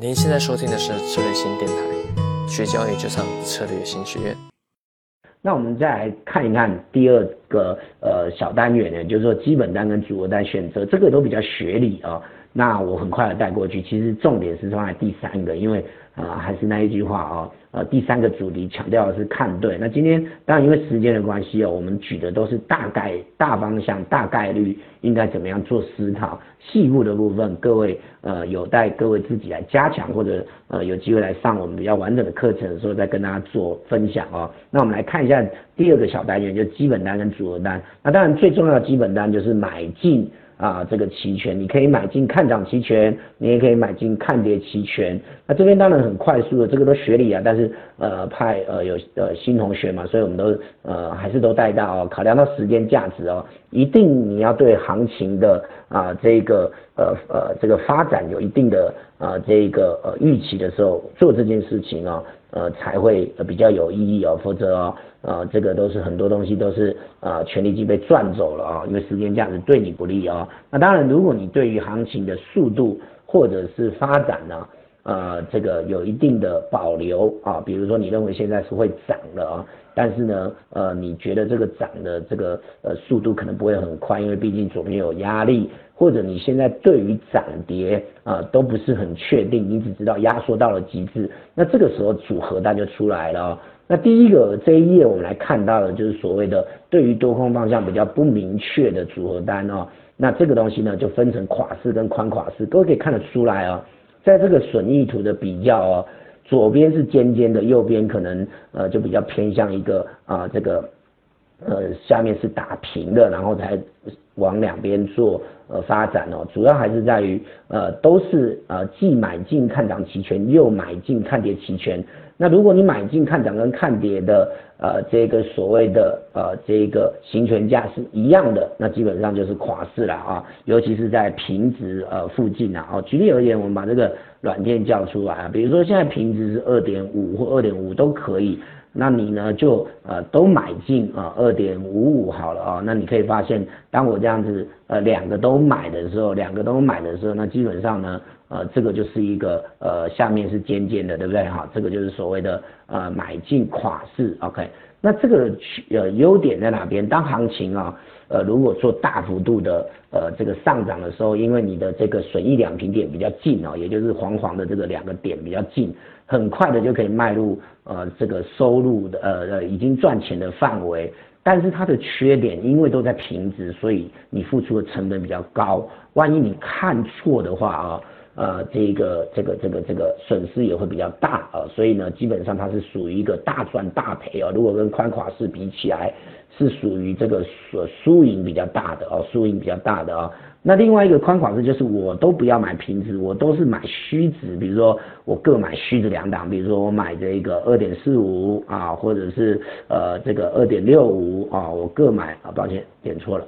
您现在收听的是策略型电台，学交易就上策略型学院。那我们再来看一看第二个呃小单元呢，就是说基本单跟组合单选择，这个都比较学理啊。那我很快的带过去，其实重点是放在第三个，因为啊还是那一句话啊。呃，第三个主题强调的是看对。那今天当然因为时间的关系哦，我们举的都是大概大方向、大概率应该怎么样做思考，细部的部分各位呃有待各位自己来加强，或者呃有机会来上我们比较完整的课程的时候再跟大家做分享哦。那我们来看一下第二个小单元，就基本单跟组合单。那当然最重要的基本单就是买进。啊，这个期权你可以买进看涨期权，你也可以买进看跌期权。那这边当然很快速的，这个都学理啊，但是呃派呃有呃新同学嘛，所以我们都呃还是都带到哦，考量到时间价值哦，一定你要对行情的啊这个呃呃这个发展有一定的啊这个呃预期的时候做这件事情啊。呃，才会比较有意义哦，否则哦，呃，这个都是很多东西都是啊，权利金被赚走了啊，因为时间价值对你不利啊。那当然，如果你对于行情的速度或者是发展呢，呃，这个有一定的保留啊，比如说你认为现在是会涨的啊，但是呢，呃，你觉得这个涨的这个呃速度可能不会很快，因为毕竟左边有压力。或者你现在对于涨跌啊都不是很确定，你只知道压缩到了极致，那这个时候组合单就出来了。那第一个这一页我们来看到的就是所谓的对于多空方向比较不明确的组合单哦。那这个东西呢就分成垮式跟宽垮式，各位可以看得出来哦，在这个损益图的比较哦，左边是尖尖的，右边可能呃就比较偏向一个啊这个。呃，下面是打平的，然后才往两边做呃发展哦。主要还是在于呃，都是呃既买进看涨期权，又买进看跌期权。那如果你买进看涨跟看跌的呃这个所谓的呃这个行权价是一样的，那基本上就是垮市了啊。尤其是在平值呃附近啊。哦，举例而言，我们把这个软件叫出来啊，比如说现在平值是二点五或二点五都可以。那你呢就呃都买进啊二点五五好了啊，那你可以发现，当我这样子呃两个都买的时候，两个都买的时候，那基本上呢呃这个就是一个呃下面是尖尖的，对不对哈？这个就是所谓的呃买进垮式，OK？那这个呃优点在哪边？当行情啊呃如果做大幅度的呃这个上涨的时候，因为你的这个损益两平点比较近哦，也就是黄黄的这个两个点比较近。很快的就可以迈入呃这个收入的呃呃已经赚钱的范围，但是它的缺点，因为都在平值，所以你付出的成本比较高。万一你看错的话啊，呃这个这个这个这个损失也会比较大啊。所以呢，基本上它是属于一个大赚大赔啊。如果跟宽垮式比起来，是属于这个输输赢比较大的哦，输赢比较大的哦。那另外一个宽广式就是我都不要买平值，我都是买虚值，比如说我各买虚值两档，比如说我买这个二点四五啊，或者是呃这个二点六五啊，我各买啊，抱歉点错了，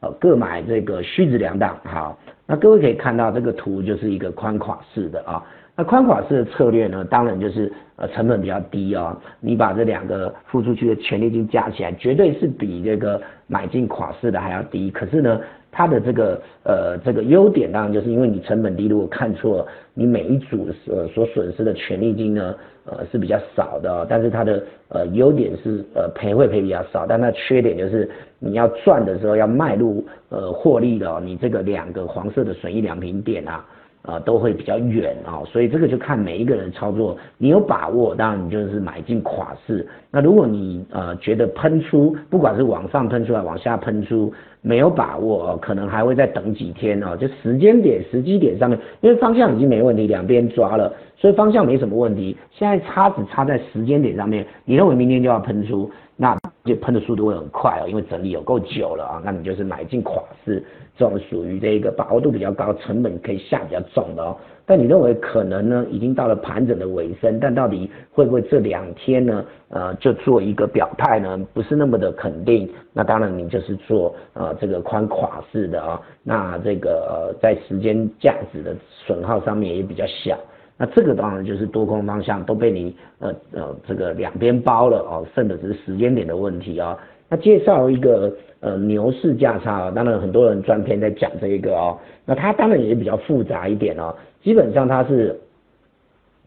呃各买这个虚值两档，好，那各位可以看到这个图就是一个宽垮式的啊，那宽垮式的策略呢，当然就是呃成本比较低啊，你把这两个付出去的权利金加起来，绝对是比这个买进垮式的还要低，可是呢。它的这个呃这个优点当然就是因为你成本低，如果看错，你每一组呃所损失的权利金呢呃是比较少的，但是它的呃优点是呃赔会赔比较少，但它缺点就是你要赚的时候要迈入呃获利的，你这个两个黄色的损益两平点啊。啊，都会比较远啊，所以这个就看每一个人操作，你有把握，当然你就是买进垮市。那如果你呃觉得喷出，不管是往上喷出来，往下喷出，没有把握，可能还会再等几天哦。就时间点、时机点上面，因为方向已经没问题，两边抓了，所以方向没什么问题。现在差只差在时间点上面，你认为明天就要喷出，就喷的速度会很快哦，因为整理有够久了啊，那你就是买进垮市。这种属于这个把握度比较高，成本可以下比较重的哦。但你认为可能呢，已经到了盘整的尾声，但到底会不会这两天呢？呃，就做一个表态呢？不是那么的肯定。那当然你就是做呃这个宽垮式的啊，那这个在时间价值的损耗上面也比较小。那这个当然就是多空方向都被你呃呃这个两边包了哦，剩的只是时间点的问题啊。那介绍一个呃牛市价差，当然很多人专篇在讲这一个哦，那它当然也比较复杂一点哦，基本上它是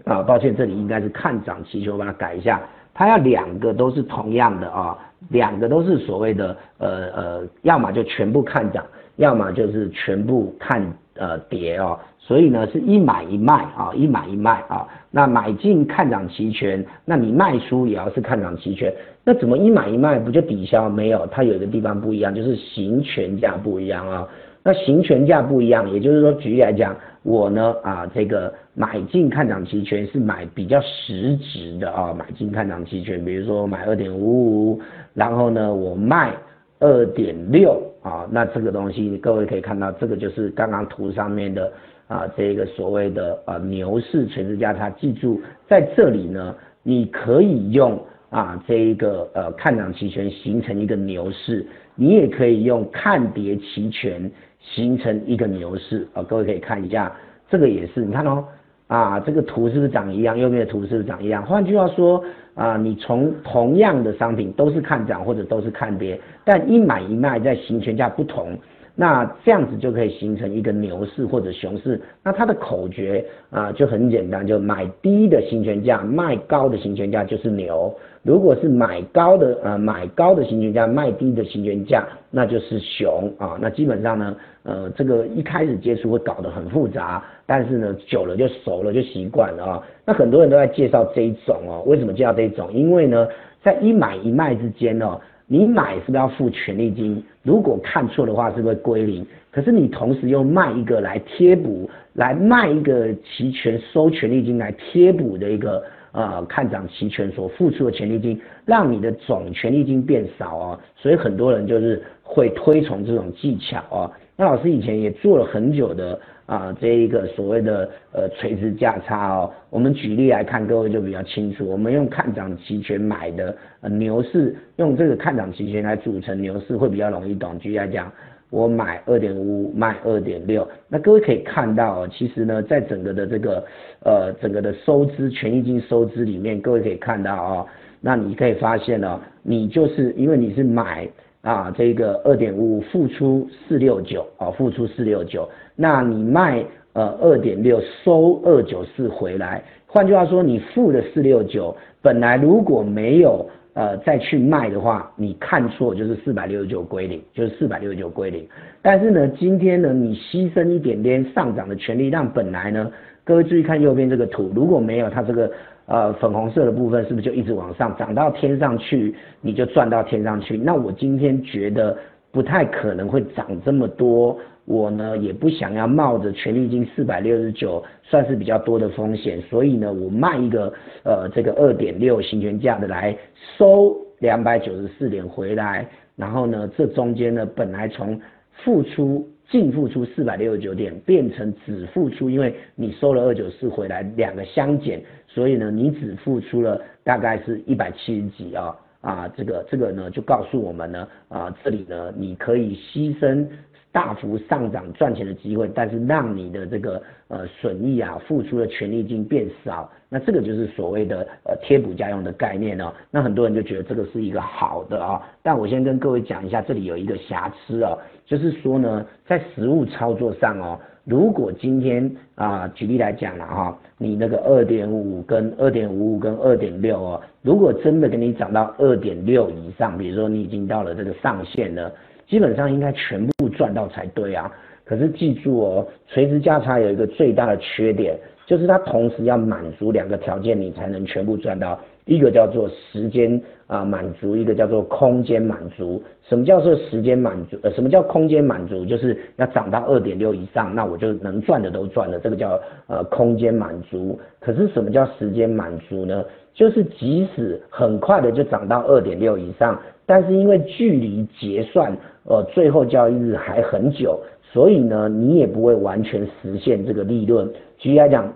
啊，抱歉，这里应该是看涨期权，我把它改一下，它要两个都是同样的啊，两个都是所谓的呃呃，要么就全部看涨，要么就是全部看呃跌哦，所以呢是一买一卖啊，一买一卖啊，那买进看涨期权，那你卖出也要是看涨期权，那怎么一买一卖不就抵消？没有，它有一个地方不一样，就是行权价不一样啊。那行权价不一样，也就是说，举例来讲，我呢啊，这个买进看涨期权是买比较实质的啊，买进看涨期权，比如说买二点五五，然后呢我卖二点六啊，那这个东西各位可以看到，这个就是刚刚图上面的啊，这个所谓的啊牛市垂直价差，记住在这里呢，你可以用啊这一个呃看涨期权形成一个牛市，你也可以用看跌期权。形成一个牛市啊，各位可以看一下，这个也是，你看哦，啊，这个图是不是长一样？右边的图是不是长一样？换句话说啊，你从同样的商品都是看涨或者都是看跌，但一买一卖在行权价不同，那这样子就可以形成一个牛市或者熊市。那它的口诀啊就很简单，就买低的行权价，卖高的行权价就是牛。如果是买高的呃买高的行权价，卖低的行权价，那就是熊啊。那基本上呢，呃，这个一开始接触会搞得很复杂，但是呢，久了就熟了，就习惯了啊。那很多人都在介绍这一种哦，为什么介绍这一种？因为呢，在一买一卖之间哦，你买是不是要付权利金？如果看错的话，是不是归零？可是你同时又卖一个来贴补，来卖一个期权收权利金来贴补的一个。呃，看涨期权所付出的权利金，让你的总权利金变少哦，所以很多人就是会推崇这种技巧哦。那老师以前也做了很久的啊，这一个所谓的呃垂直价差哦。我们举例来看，各位就比较清楚。我们用看涨期权买的呃牛市，用这个看涨期权来组成牛市会比较容易懂。举例来讲。我买二点五，卖二点六。那各位可以看到哦，其实呢，在整个的这个呃整个的收支权益金收支里面，各位可以看到啊，那你可以发现呢，你就是因为你是买啊这个二点五付出四六九啊，付出四六九，那你卖呃二点六收二九四回来。换句话说，你付的四六九，本来如果没有呃，再去卖的话，你看错就是四百六十九归零，就是四百六十九归零。但是呢，今天呢，你牺牲一点点上涨的权利，让本来呢，各位注意看右边这个图，如果没有它这个呃粉红色的部分，是不是就一直往上涨到天上去，你就赚到天上去？那我今天觉得不太可能会涨这么多。我呢也不想要冒着权利金四百六十九算是比较多的风险，所以呢我卖一个呃这个二点六行权价的来收两百九十四点回来，然后呢这中间呢本来从付出净付出四百六十九点变成只付出，因为你收了二九四回来两个相减，所以呢你只付出了大概是一百七十几啊啊这个这个呢就告诉我们呢啊这里呢你可以牺牲。大幅上涨赚钱的机会，但是让你的这个呃损益啊付出的权利金变少，那这个就是所谓的呃贴补家用的概念哦。那很多人就觉得这个是一个好的啊，但我先跟各位讲一下，这里有一个瑕疵哦，就是说呢，在实物操作上哦，如果今天啊举例来讲了哈，你那个二点五跟二点五五跟二点六哦，如果真的给你涨到二点六以上，比如说你已经到了这个上限了。基本上应该全部赚到才对啊！可是记住哦，垂直价差有一个最大的缺点，就是它同时要满足两个条件，你才能全部赚到。一个叫做时间啊满足，一个叫做空间满足。什么叫做时间满足？呃，什么叫空间满足？就是要涨到二点六以上，那我就能赚的都赚了，这个叫呃空间满足。可是什么叫时间满足呢？就是即使很快的就涨到二点六以上，但是因为距离结算。呃，最后交易日还很久，所以呢，你也不会完全实现这个利润。举例来讲，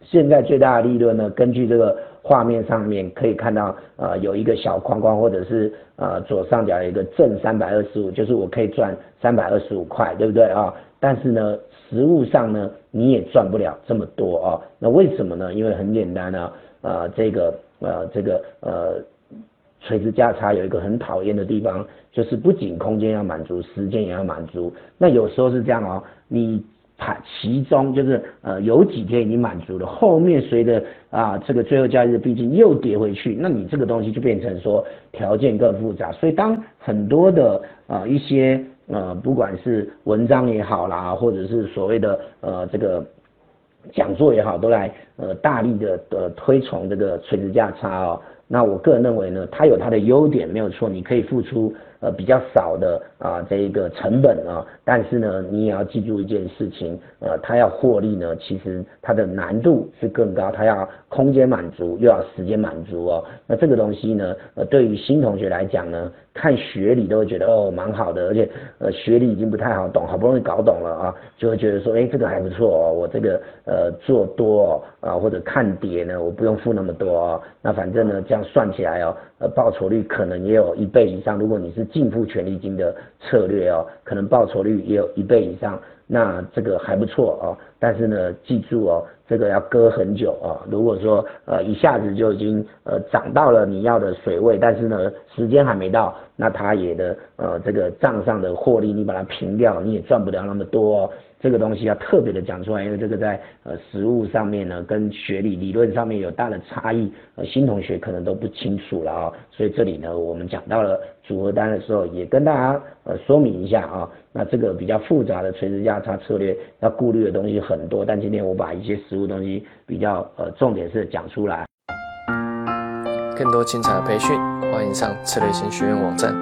现在最大的利润呢，根据这个画面上面可以看到，呃，有一个小框框，或者是呃左上角有一个正三百二十五，就是我可以赚三百二十五块，对不对啊？但是呢，实物上呢，你也赚不了这么多啊。那为什么呢？因为很简单啊，呃，这个呃这个呃。垂直价差有一个很讨厌的地方，就是不仅空间要满足，时间也要满足。那有时候是这样哦，你其中就是呃有几天已经满足了，后面随着啊这个最后交易日毕竟又跌回去，那你这个东西就变成说条件更复杂。所以当很多的啊一些呃不管是文章也好啦，或者是所谓的呃这个讲座也好，都来呃大力的呃推崇这个垂直价差哦。那我个人认为呢，它有它的优点没有错，你可以付出。呃，比较少的啊，这一个成本啊，但是呢，你也要记住一件事情，呃，它要获利呢，其实它的难度是更高，它要空间满足，又要时间满足哦。那这个东西呢，呃，对于新同学来讲呢，看学理都会觉得哦，蛮好的，而且呃，学理已经不太好懂，好不容易搞懂了啊，就会觉得说，哎，这个还不错哦，我这个呃做多哦啊或者看跌呢，我不用付那么多哦，那反正呢，这样算起来哦。呃，报酬率可能也有一倍以上。如果你是净付权利金的策略哦，可能报酬率也有一倍以上，那这个还不错哦。但是呢，记住哦，这个要割很久啊。如果说呃一下子就已经呃涨到了你要的水位，但是呢时间还没到，那它也的呃这个账上的获利你把它平掉，你也赚不了那么多哦。这个东西要特别的讲出来，因为这个在呃实物上面呢，跟学理理论上面有大的差异，呃新同学可能都不清楚了啊，所以这里呢我们讲到了组合单的时候，也跟大家呃说明一下啊，那这个比较复杂的垂直价差策略要顾虑的东西很很多，但今天我把一些实物东西比较呃重点是讲出来。更多精彩的培训，欢迎上策略型学院网站。